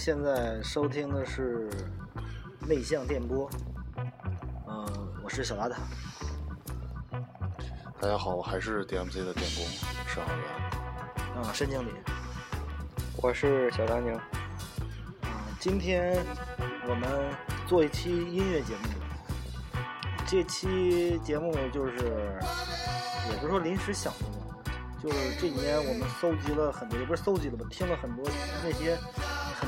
您现在收听的是内向电波，嗯、我是小邋遢。大家好，我还是 DMC 的电工沈浩源。嗯，申经理。我是小张宁。嗯，今天我们做一期音乐节目。这期节目就是，也不是说临时想的吧，就是这几年我们搜集了很多，也不是搜集了吧，听了很多那些很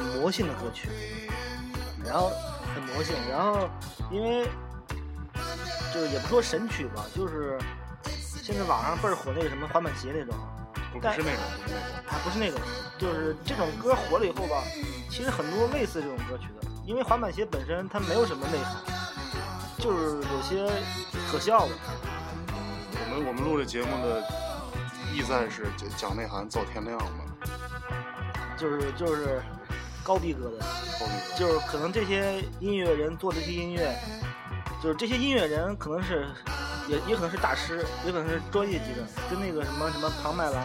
魔性的歌曲，然后很魔性，然后因为就是也不说神曲吧，就是现在网上倍儿火那个什么滑板鞋那种。不是那种，不是那种。还不是那种，就是这种歌火了以后吧，其实很多类似这种歌曲的，因为滑板鞋本身它没有什么内涵，就是有些可笑的。我们我们录这节目的意在是讲讲内涵，造天亮嘛。就是就是高逼格的，就是可能这些音乐人做这些音乐，就是这些音乐人可能是也也可能是大师，也可能是专业级的，跟那个什么什么庞麦郎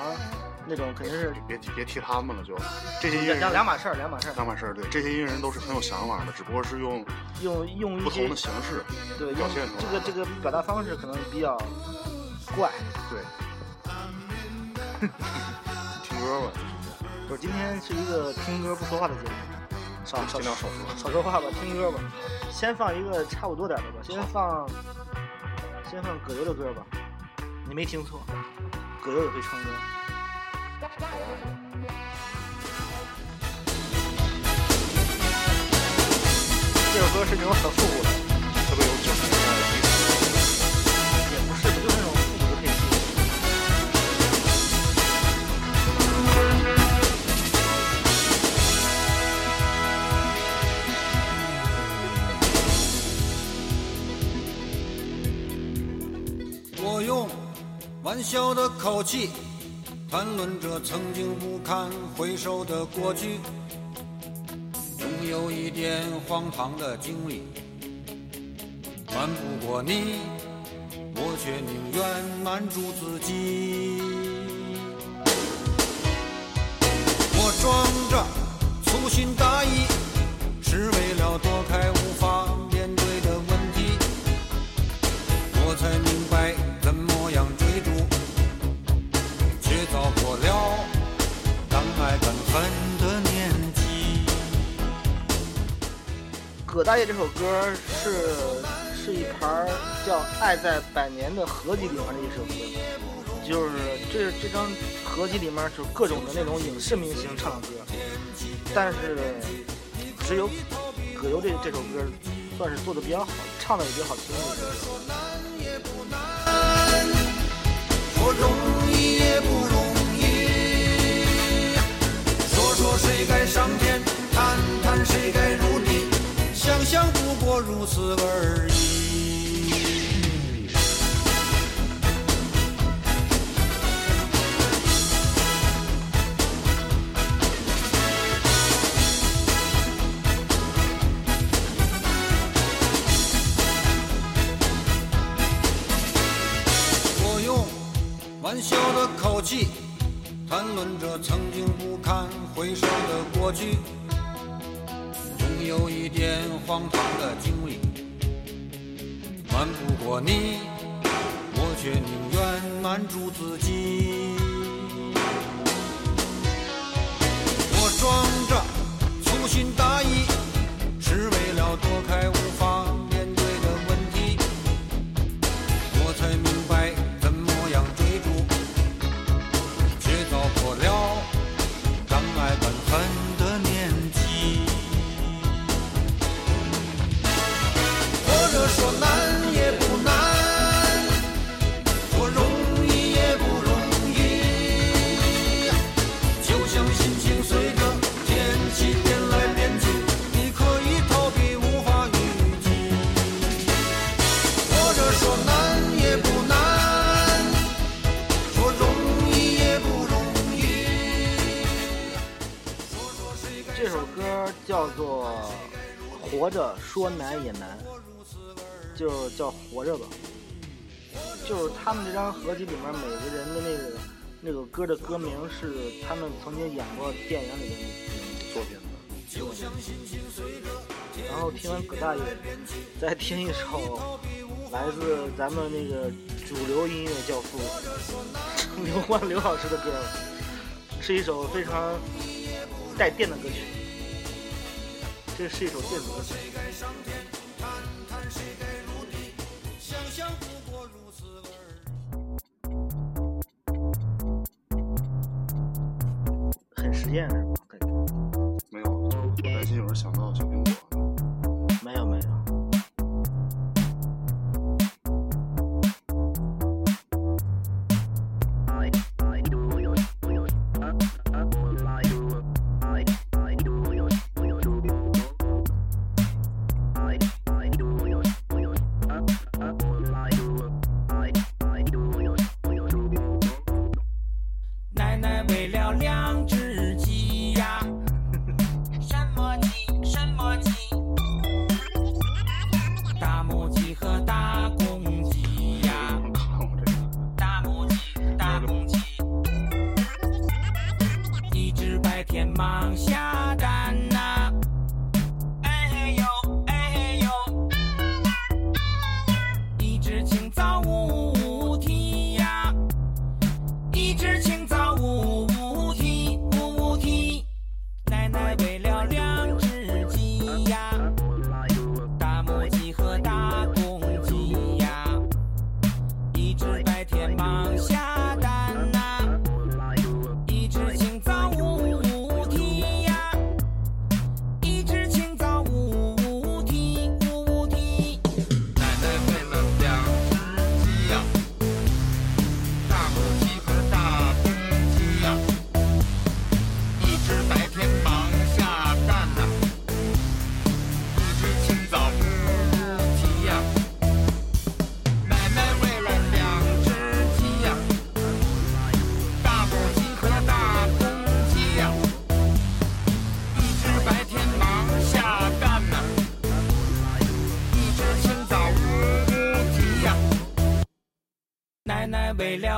那种肯定是别提别提他们了，就这些音乐两人两码事儿，两码事儿。两码事儿。对，这些音乐人都是很有想法的，只不过是用用用不同的形式对用表现出来这个这个表达方式可能比较怪。对。听歌吧，不是，今天是一个听歌不说话的节目，少少少说。少说话吧，听歌吧。先放一个差不多点的吧，先放先放葛优的歌吧。你没听错，葛优也会唱歌。这首歌是那种很复古的，玩笑的口气谈论着曾经不堪回首的过去，总有一点荒唐的经历，瞒不过你，我却宁愿瞒住自己。我装着粗心大葛大爷这首歌是是一盘叫《爱在百年》的合集里面的一首歌，就是这这张合集里面就各种的那种影视明星唱的歌，但是只有葛优这这首歌算是做的比较好，唱的也比较好听的一首歌。说容易也不容易，说说谁该上天，谈谈谁该入地，想想不过如此而已。我用玩笑的口气谈论着曾经不堪回首的过去，荒唐的经历，瞒不过你，我却宁愿瞒住自己。我装着粗心大意，叫做《活着说难也难》，就叫活着吧。就是他们这张合集里面每个人的那个那个歌的歌名是他们曾经演过电影里的作品。然后听完葛大爷，再听一首来自咱们那个主流音乐教父 刘欢刘老师的歌，是一首非常带电的歌曲。这是一首电子歌曲。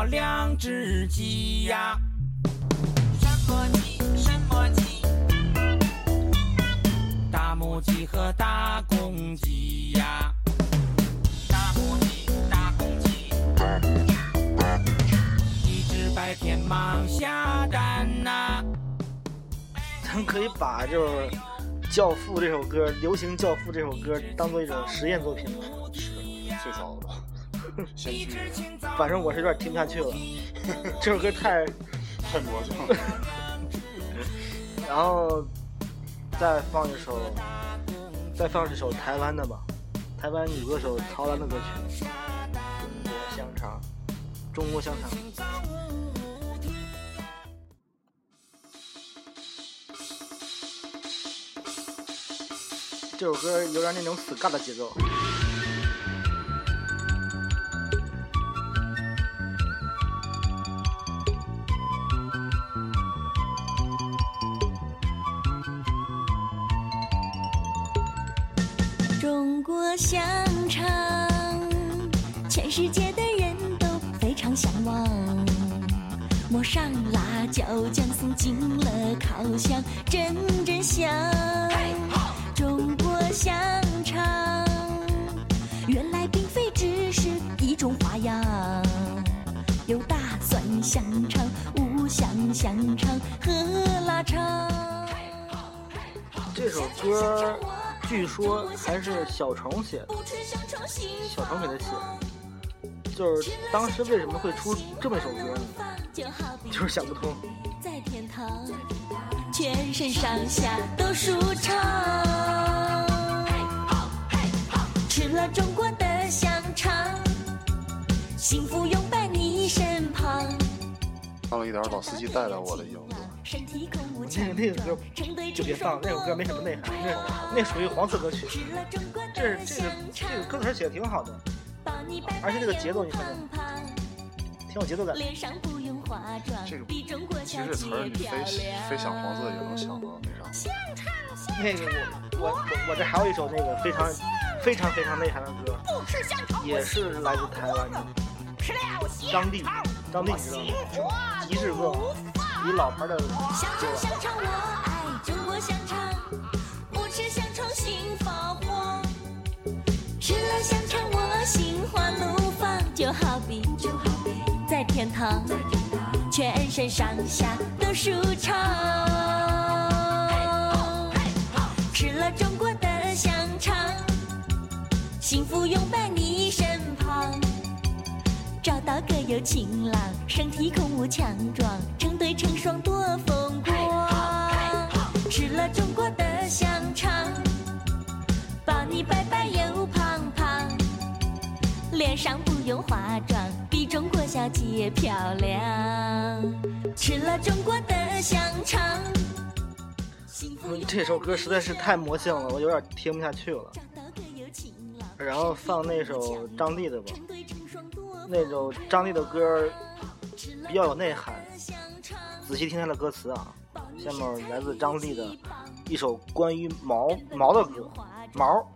两只鸡呀，什么鸡？什么鸡？大母鸡和大公鸡呀，大母鸡，大公鸡，一只白天忙下蛋呐、咱可以把就是《教父》这首歌，流行《教父》这首歌当做一种实验作品吗？是最早的吧，先驱的，反正我是有点听不下去了，这首歌太……太魔性了。然后再放一首，再放一首台湾的吧，台湾女歌手曹兰的歌曲《中国香肠》，中国香肠。这首歌有点那种死尬的节奏。歌据说还是小虫写的，小虫给他写的。就是当时为什么会出这么一首歌呢？就是想不通。在天堂，全身上下都舒畅。吃了中国的香肠，幸福你身旁。看了一点老司机带带我的影子。那个那个歌就别放，那首歌没什么内涵，那那属于黄色歌曲。这这个这个歌词写的挺好的，而且这个节奏你看看胖胖挺有节奏感。脸上不用化妆，这个其实词儿你非。非想黄色也能想到那啥。那个我我我这还有一首那个非常非常非常内涵的歌，也是来自台湾的张帝，张帝你知道吗？极致歌，一老牌的香肠。香肠，我爱中国香肠。不吃香肠心发慌，吃了香肠我心花怒放，就好比就好比在天堂，全身上下都舒畅。吃了中国的香肠，幸福拥在你身旁。找到个有情郎，身体孔武强壮，成对成双多风光。吃了中国的香肠，把你白白又胖胖，脸上不用化妆，比中国小姐漂亮。吃了中国的香肠，这首歌实在是太魔性了，我有点听不下去了。然后放那首张帝的吧，那首张帝的歌比较有内涵，仔细听他的歌词啊。下面来自张帝的一首关于毛毛的歌，毛。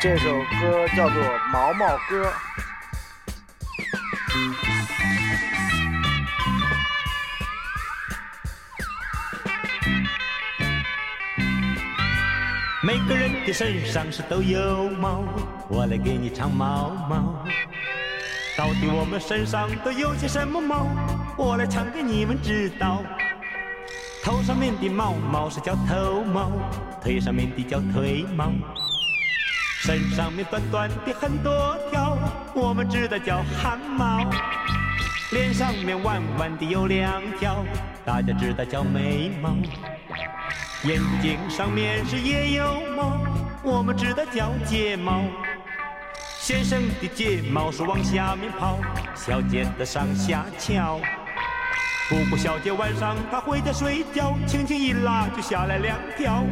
这首歌叫做《毛毛歌》。每个人的身上是都有毛，我来给你唱毛毛。到底我们身上都有些什么毛？我来唱给你们知道。头上面的毛毛是叫头毛，腿上面的叫腿毛，身上面短短的很多条，我们知道叫汗毛。脸上面弯弯的有两条，大家知道叫眉毛。眼睛上面是也有毛，我们知道叫睫毛。先生的睫毛是往下面跑，小姐的上下翘。不过小姐晚上她回家睡觉，轻轻一拉就下来两条。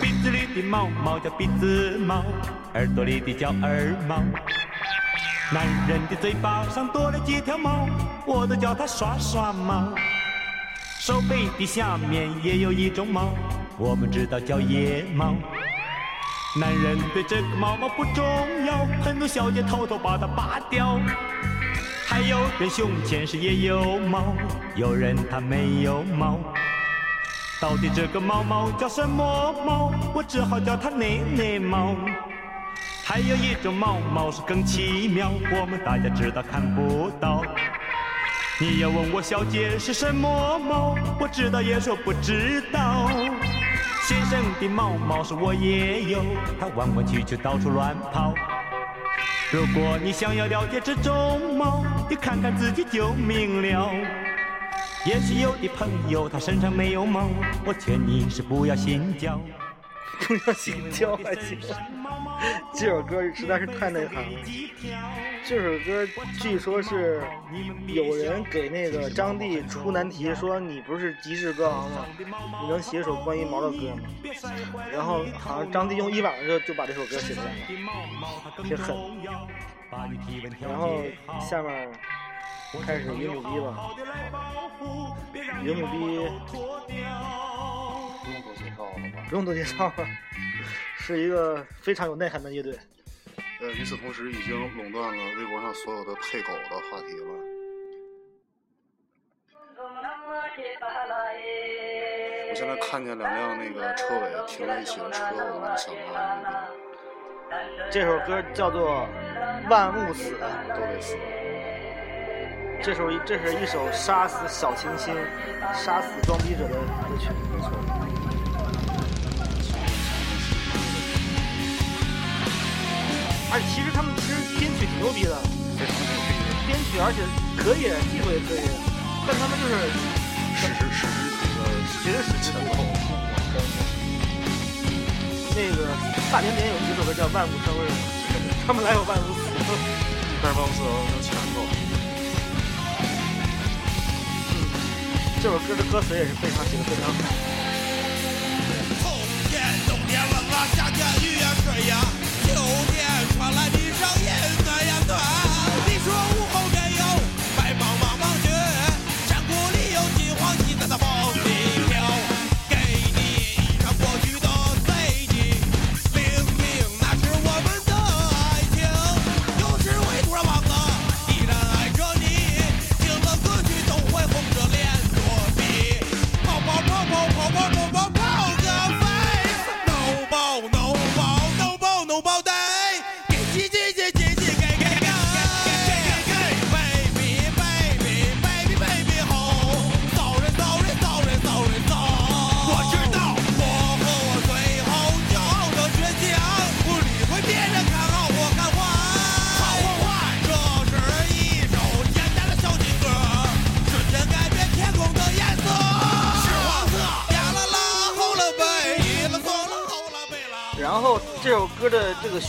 鼻子里的毛毛叫鼻子毛，耳朵里的叫耳毛。男人的嘴巴上多了几条毛，我都叫它刷刷毛。手背的下面也有一种毛，我们知道叫腋毛。男人对这个毛毛不重要，很多小姐偷偷把它拔掉。还有人胸前是也有毛，有人他没有毛。到底这个毛毛叫什么毛？我只好叫它内内毛。还有一种猫猫是更奇妙，我们大家知道看不到。你要问我小姐是什么猫，我知道也说不知道。先生的猫猫是我也有，它弯弯曲曲到处乱跑。如果你想要了解这种猫，你看看自己就明了。也许有的朋友他身上没有毛，我劝你是不要信教。不要心焦还行。这首歌实在是太内涵了。这首歌据说是有人给那个张帝出难题，说你不是极致歌王吗？你能写首关于毛的歌吗？然后好像张帝用一晚上就就把这首歌写出来了，挺狠。然后下面开始云母逼吧，云母逼不用多介绍了吧？不用多介绍了，是一个非常有内涵的乐队。呃，与此同时，已经垄断了微博上所有的配狗的话题了。我现在看见两辆那个车尾停在一起的车，我就想到那个这首歌叫做《万物死》，都得死。这首这是一首杀死小清新、杀死装逼者的歌曲。没错。而且其实他们其实编曲挺牛逼的，编曲而且可以，技术也可以，但他们就是史诗史诗级的绝对是前奏。那个大连点有一首歌叫《万物生日》，他们来有万物死。但是万斯有前奏，这首歌的歌词也是非常写的非常好。冬天冬天冷啊，夏天雨呀水呀，秋天传来地上阴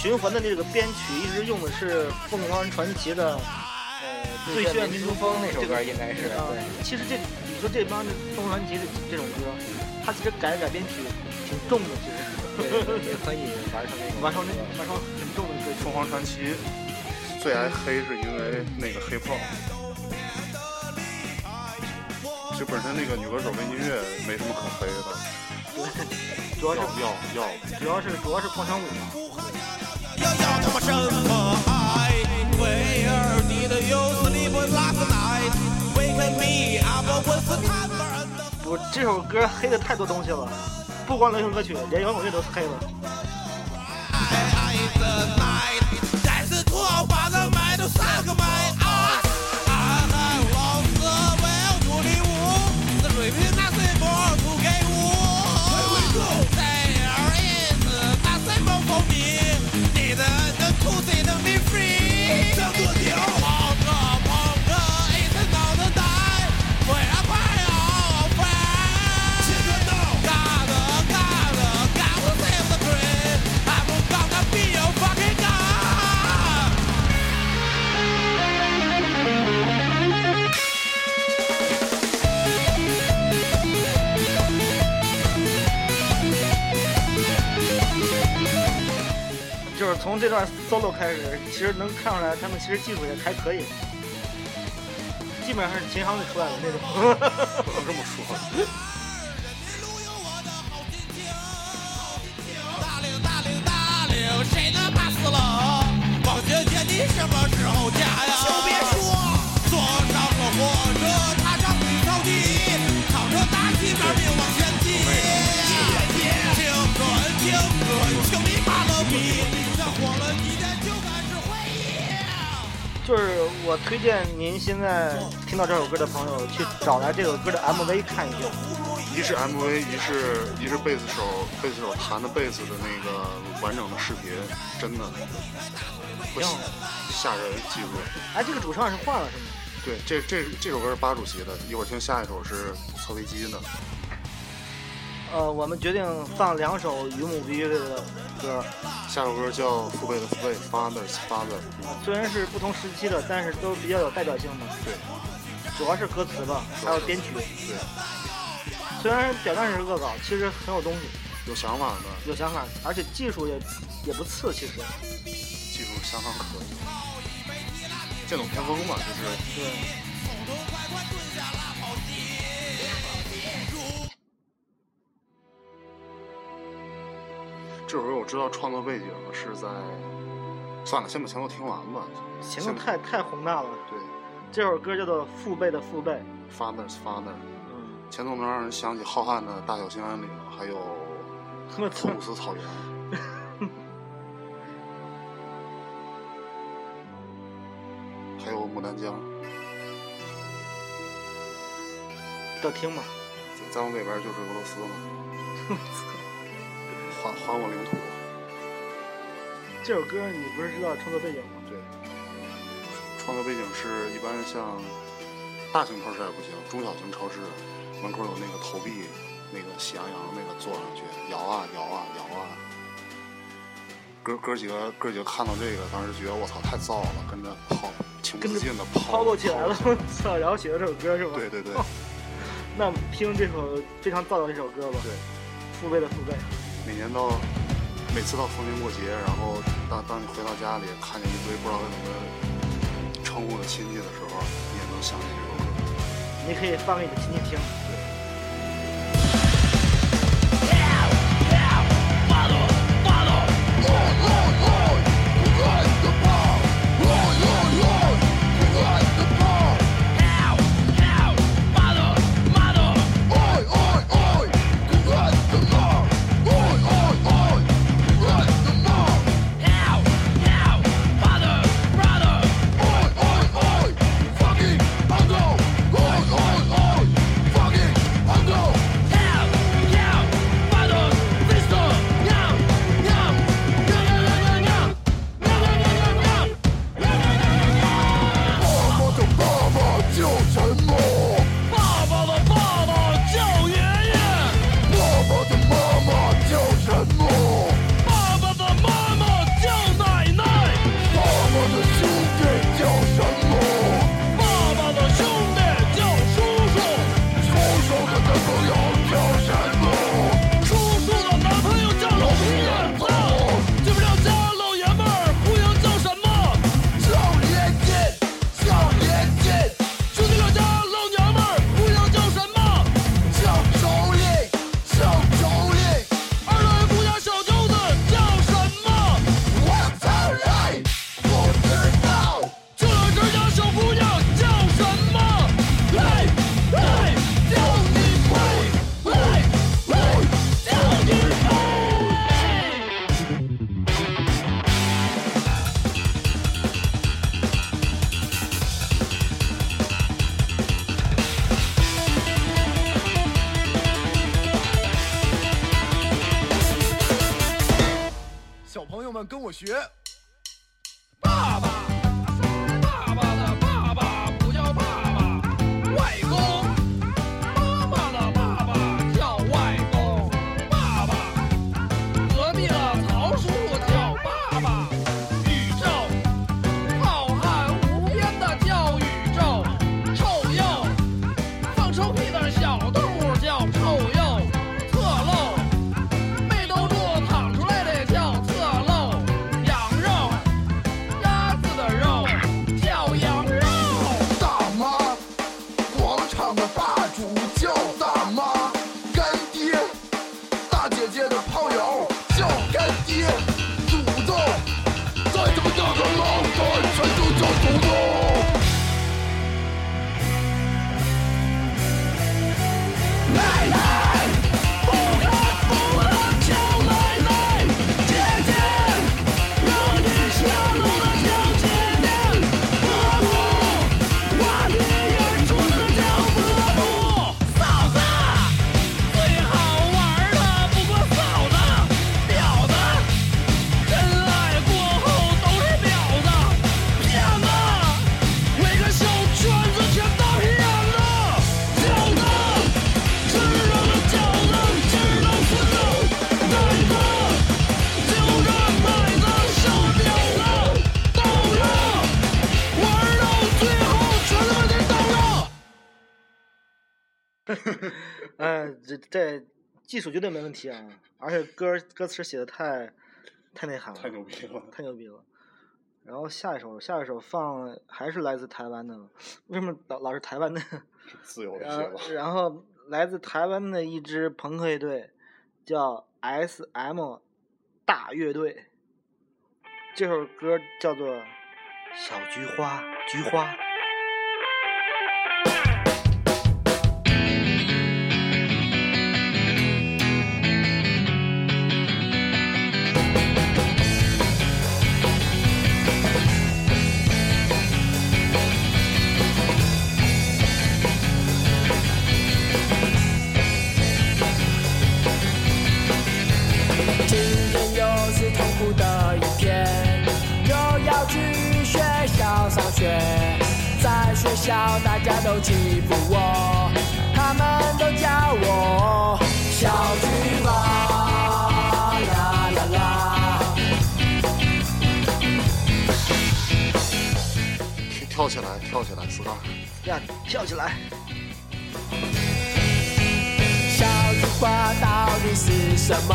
循环的那个编曲一直用的是凤凰传奇的呃《最炫民族风》那首歌应该是啊对。其实这你说这帮凤凰传奇的这种歌，它其实改改编曲挺重的，其实对也可以玩成那个完成那完成很重的歌曲。凤凰传奇最爱黑是因为那个黑炮。其实本身那个女歌手跟音乐没什么可黑的，主要是要要要主要是主要是广场舞嘛。我这首歌黑了太多东西了不光流行歌曲，连摇滚乐都是黑了 I, i the night, 从这段 solo 开始，其实能看出来他们其实技术也还可以，基本上是琴行里出来的那种。不能这么说。大领大领大领，谁能打死了？王姐姐，你什么时候嫁呀？就是我推荐您现在听到这首歌的朋友去找来这首歌的 MV 看一下。一是 MV，一是一是贝斯手贝斯手弹的贝斯的那个完整的视频，真的不挺好吓人，记住。哎，这个主唱是换了是吗？对，这这这首歌是八主席的，一会儿听下一首是侧飞机的。呃，我们决定放两首鱼目鱼的歌，下首歌叫《父辈的父辈》，Father's Father。虽然是不同时期的，但是都比较有代表性的。对，主要是歌词吧，还有编曲。对，虽然表面是恶搞，其实很有东西，有想法的，有想法，而且技术也也不次，其实。技术相当可以。剑走偏锋嘛，就是对。这首歌我知道创作背景是在，算了，先把前奏听完吧。前奏太太宏大了。对这首歌叫做《父辈的父辈》。，Father's Father，嗯，前奏能让人想起浩瀚的大小兴安岭，还有我操普鲁！斯草原，还有牡丹江。要听吗？再往北边就是俄罗斯了。还还我领土。这首歌你不是知道创作背景吗？对，创作背景是一般像大型超市还不行，中小型超市门口有那个投币，那个喜羊羊那个坐上去摇啊摇啊摇啊。哥哥几个哥几个看到这个，当时觉得我操太燥了，跟着跑，情不自禁的跑抛过起来了，我 操！然后写了这首歌是吧？对对对 那我们听这首非常燥的这首歌吧。对，父辈的父辈。每年到每次到逢年过节，然后当当你回到家里，看见一堆不知道该怎么称呼的亲戚的时候，你也能想起这首歌。你可以放给你的亲戚听。我学。这这技术绝对没问题啊！而且歌歌词写的太太内涵了，太牛逼了！太牛逼了。然后下一首，下一首放还是来自台湾的，为什么老老是台湾的？自由一然后些吧。然后来自台湾的一支朋克乐队叫 S.M 大乐队，这首歌叫做《小菊花》，菊花。学。在学校大家都欺负我，他们都叫我小菊花。啦啦啦，跳起来，跳起来，四杠。呀，跳起来！小菊花到底是什么？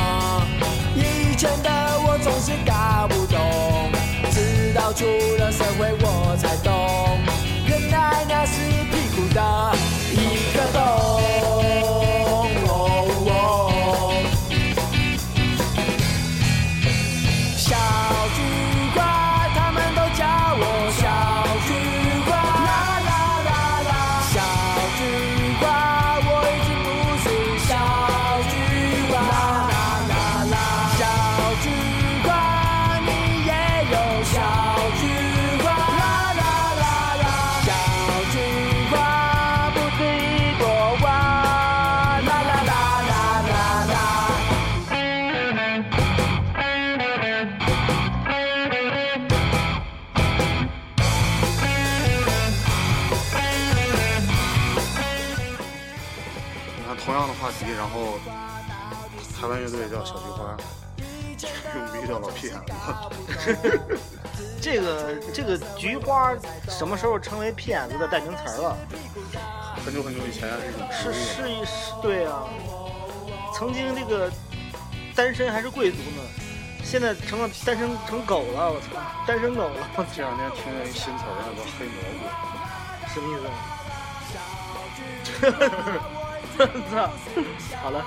以前的我总是搞不懂，到出了社会我才懂，原来那是屁股大。这个这个菊花什么时候成为骗子的代名词儿了？很久很久以前是一种植是物是是，对啊，曾经这个单身还是贵族呢，现在成了单身成狗了，我操，单身狗了，这两天听见一新词儿叫做黑蘑菇。什么意思？操，好了。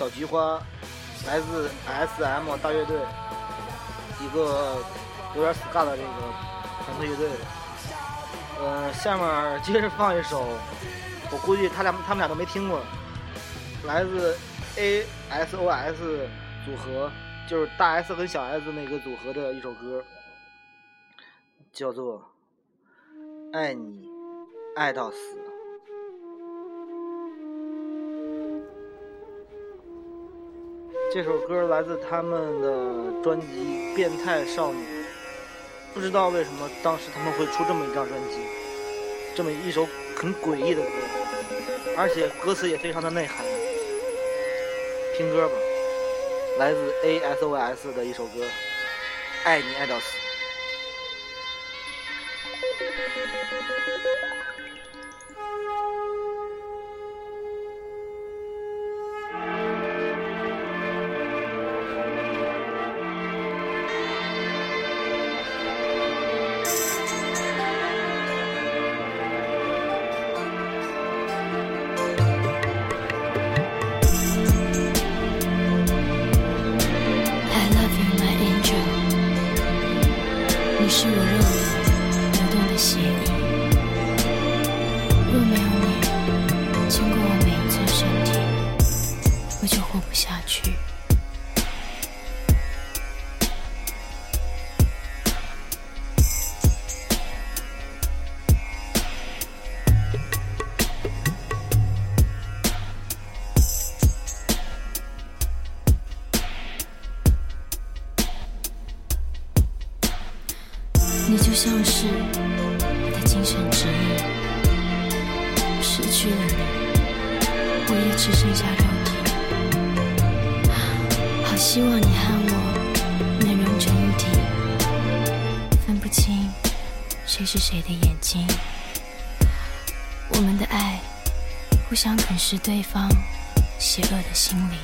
小菊花，来自 S.M 大乐队，一个有点 ska 的这个朋克乐队。呃，下面接着放一首，我估计他俩他们俩都没听过，来自 A.S.O.S 组合，就是大 S 和小 S 那个组合的一首歌，叫做《爱你爱到死》。这首歌来自他们的专辑《变态少女》，不知道为什么当时他们会出这么一张专辑，这么一首很诡异的歌，而且歌词也非常的内涵。听歌吧，来自 A.S.O.S 的一首歌《爱你爱到死》。像是我的精神指引，失去了你，我也只剩下肉体。好希望你和我能融成一体，分不清谁是谁的眼睛。我们的爱互相啃食对方邪恶的心灵，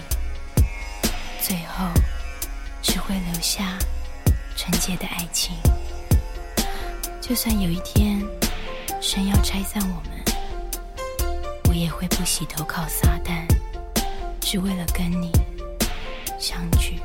最后只会留下纯洁的爱情。就算有一天神要拆散我们，我也会不洗头靠撒旦，只为了跟你相聚。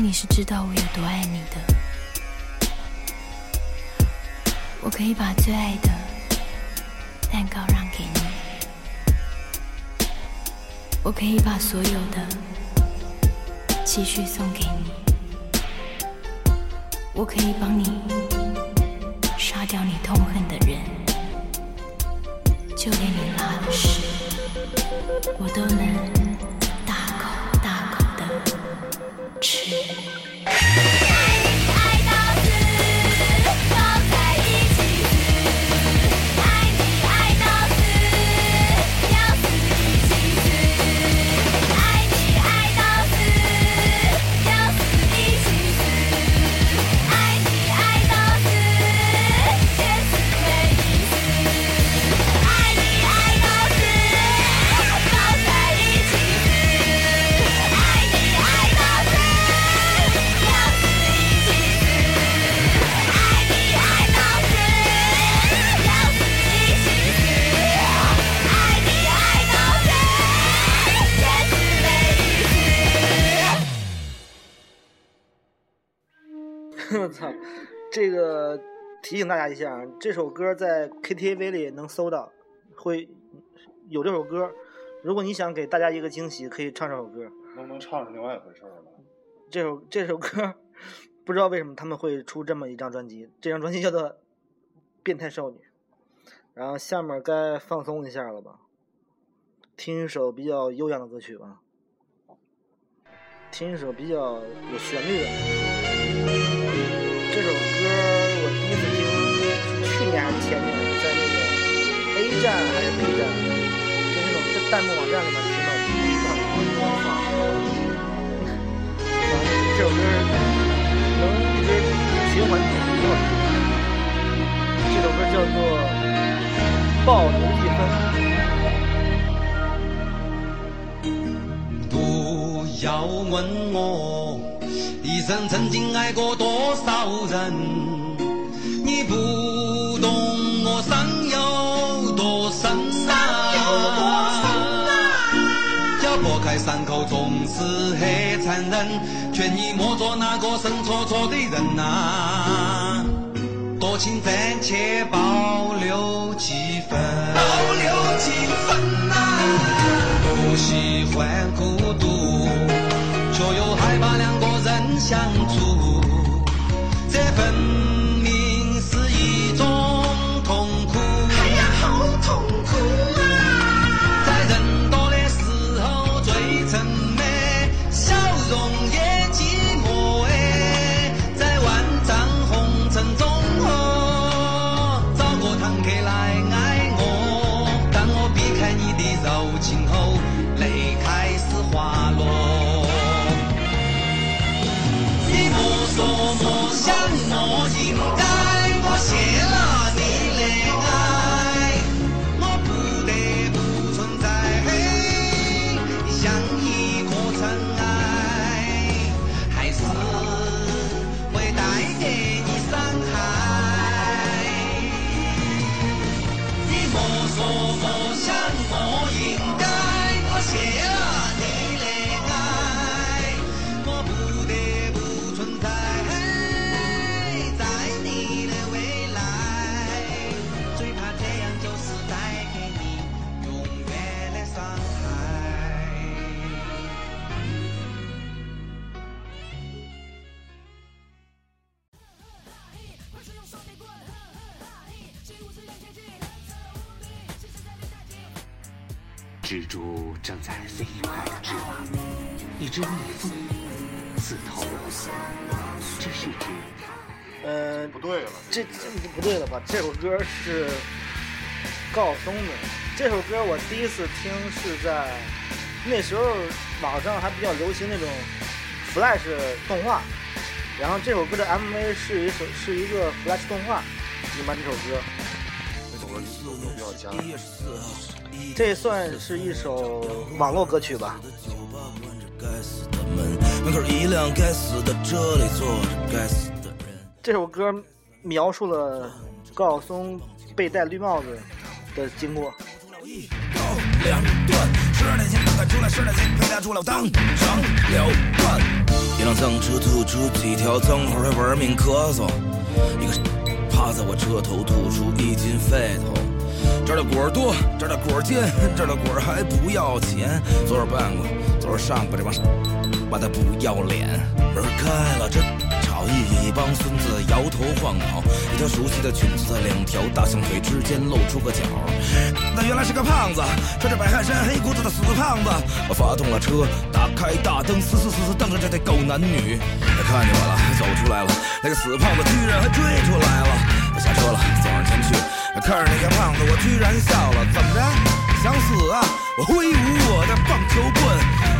你是知道我有多爱你的，我可以把最爱的蛋糕让给你，我可以把所有的。继续送给你，我可以帮你杀掉你痛恨的人，就连你拉的屎，我都能大家一下，啊这首歌在 KTV 里能搜到，会有这首歌。如果你想给大家一个惊喜，可以唱这首歌。能不能唱是另外一回事了。这首这首歌，不知道为什么他们会出这么一张专辑，这张专辑叫做《变态少女》。然后下面该放松一下了吧，听一首比较悠扬的歌曲吧，听一首比较有旋律的。弹幕网站里面听到的。这首歌能一直循环听，挺好听。这首歌叫做《暴奴一分》。不要问我一生曾经爱过多少人，劝你莫做那个神戳戳的人呐、多情暂且保留几分，保留几分呐、不喜欢孤独，却又害怕两个人相处，这份避开你柔情后，一只蜜蜂自投罗网。这是一只呃，不对了，这这就不对了吧？这首歌是高晓松的。这首歌我第一次听是在那时候网上还比较流行那种 Flash 动画，然后这首歌的 MV 是一首是一个 Flash 动画里面这首歌。这算是一首网络歌曲吧。门口一辆该死的，这里坐着该死的人。这首歌描述了高晓松被戴绿帽子的经过。两段，十二年前刚赶出来，十年前陪他出来，我当上了官。一辆脏车吐出几条脏话，还玩命咳嗽。一个趴在我车头吐出一斤肺头。这儿的果儿多，这儿的果儿尖，这儿的果儿还不要钱。办过，昨儿上过这帮妈的不要脸。门开了，这吵一帮孙子摇头晃脑，一条熟悉的裙子在两条大象腿之间露出个角。那原来是个胖子，穿着白汗衫、黑裤子的死胖子。我发动了车，打开大灯，死死死死瞪着这对狗男女。他看见我了，走出来了，那个死胖子居然还追出来了。我下车了，走上前去，看着那个胖子，我居然笑了。怎么着？想死啊？我挥舞我的棒球棍。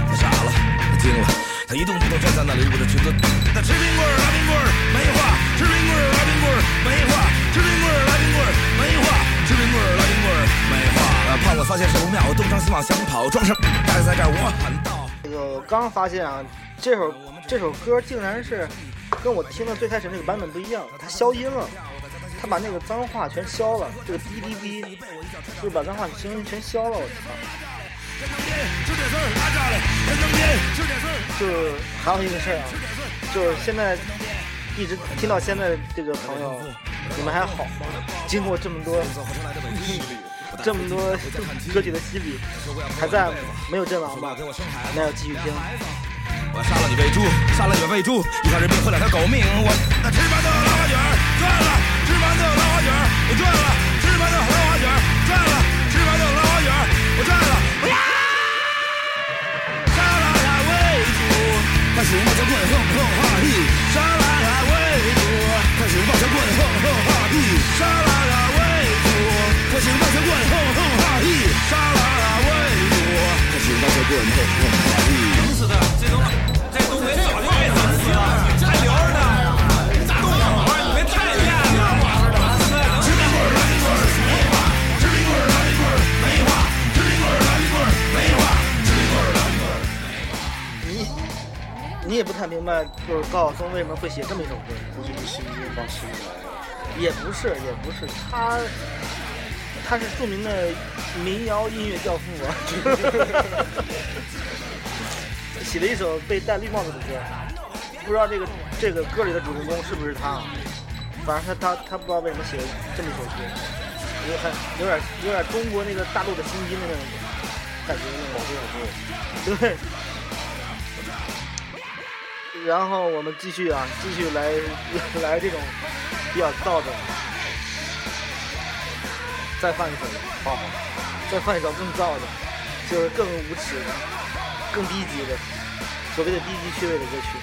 他傻了，他惊了，他一动不动站在那里，捂着裙子。他吃冰棍儿，拉冰棍儿，没话；吃冰棍儿，拉冰棍儿，没话；吃冰棍儿，拉冰棍儿，没话；吃冰棍儿，拉冰棍儿，没话。呃胖子发现事不妙，东张西望想跑，装什么？但是在这儿我喊道。这个我刚发现啊，这首这首歌竟然是跟我听的最开始那个版本不一样，它消音了，他把那个脏话全消了，这个哔哔哔，就是把脏话声音全消了，我操！就是还有一个事儿啊，就是现在一直听到现在的这个朋友，你们还好吗？经过这么多 这么多 歌曲的洗礼，还在没有阵亡吧？那要继续听。我杀了你喂猪，杀了你喂猪，一条人命换两条狗命。我那吃饭的老花卷儿赚了，吃饭的老花卷儿我赚了，吃饭的老花卷儿赚了，吃饭的老花卷儿我赚了。呀！杀了他喂猪，开始抱着棍哼哼哈嘿，杀了他喂猪，开始抱着棍哼哼哈嘿，杀了他喂猪，开始抱着棍哼哼哈嘿，杀了他喂猪，开始抱着棍哼哼哈嘿。整死他！这东这东北早就该死了，还留着呢你咋。动手啊！你们太厉害了！吃冰棍儿，来一棍儿，没话；吃冰棍儿，来一棍儿，没话；吃冰棍儿，来一棍儿，没话；吃冰棍儿，来一棍儿。你你也不太明白，就是高晓松为什么会写这么一首歌？估计是心经帮新来的。也不是，也不是，他他是著名的民谣音乐教父啊，写了一首被戴绿帽子的歌，不知道这个这个歌里的主人公是不是他，反正他他他不知道为什么写了这么一首歌，有很有点有点中国那个大陆的心经的那种感觉那种，对。然后我们继续啊，继续来 来这种比较燥的，再放一首，好，再放一首更燥的，就是更无耻的、更低级的，所谓的低级趣味的歌曲。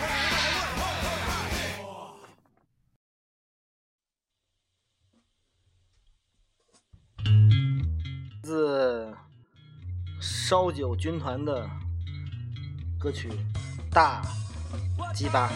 自烧酒军团的歌曲《大鸡巴》。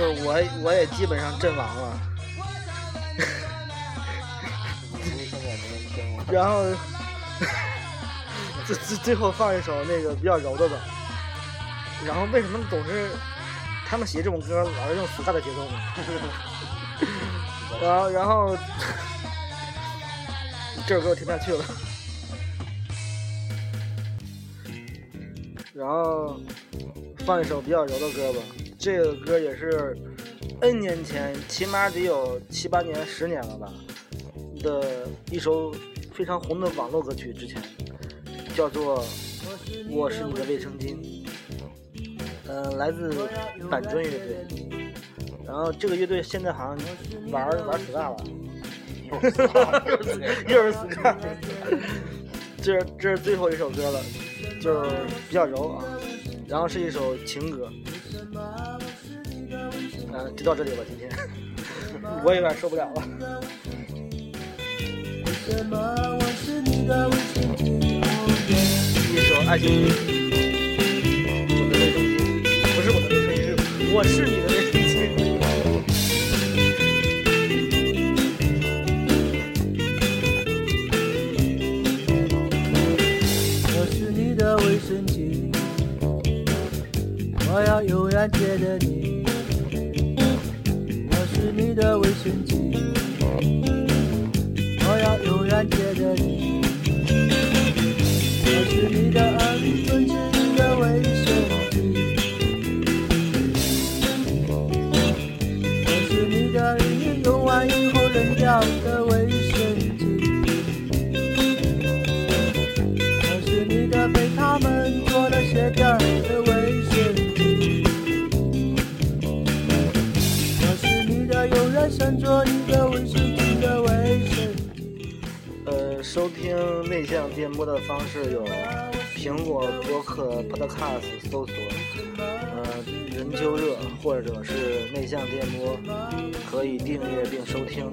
就是我我也基本上阵亡了，然后最最最后放一首那个比较柔的吧。然后为什么总是他们写这种歌老是用死大的节奏呢？然后然后这首歌我听不下去了，然后放一首比较柔的歌吧。这个歌也是 N 年前，起码得有七八年、十年了吧的一首非常红的网络歌曲。之前叫做《我是你的卫生巾》，呃，来自板砖乐队。然后这个乐队现在好像玩玩 ska 了，又是 ska。这这是最后一首歌了，就是比较柔啊，然后是一首情歌。嗯，就到这里吧。今天我有点受不了了。一首《爱情》，我的卫生巾不是我的卫生巾，我是你的卫生巾。我是你的卫生巾，我要永远贴着你。你的卫生巾。我要永远贴着你，我是你的二分之一的卫生巾。我是你的用完以后扔掉的卫生巾。我是你的被他们做了鞋垫说你的卫生巾的卫生巾。呃，收听内向电波的方式有苹果播客 Podcast 搜索，呃，人就热，或者是内向电波，可以订阅并收听。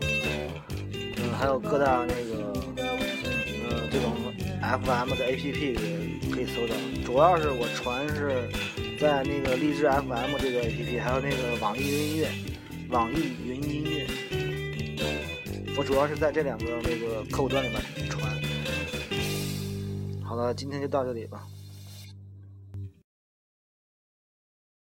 嗯、还有各大那个，呃，这种 FM 的 APP 可以搜到。主要是我传是在那个荔枝 FM 这个 APP，还有那个网易云音乐，网易云。我主要是在这两个那个客户端里面传。好了，今天就到这里吧。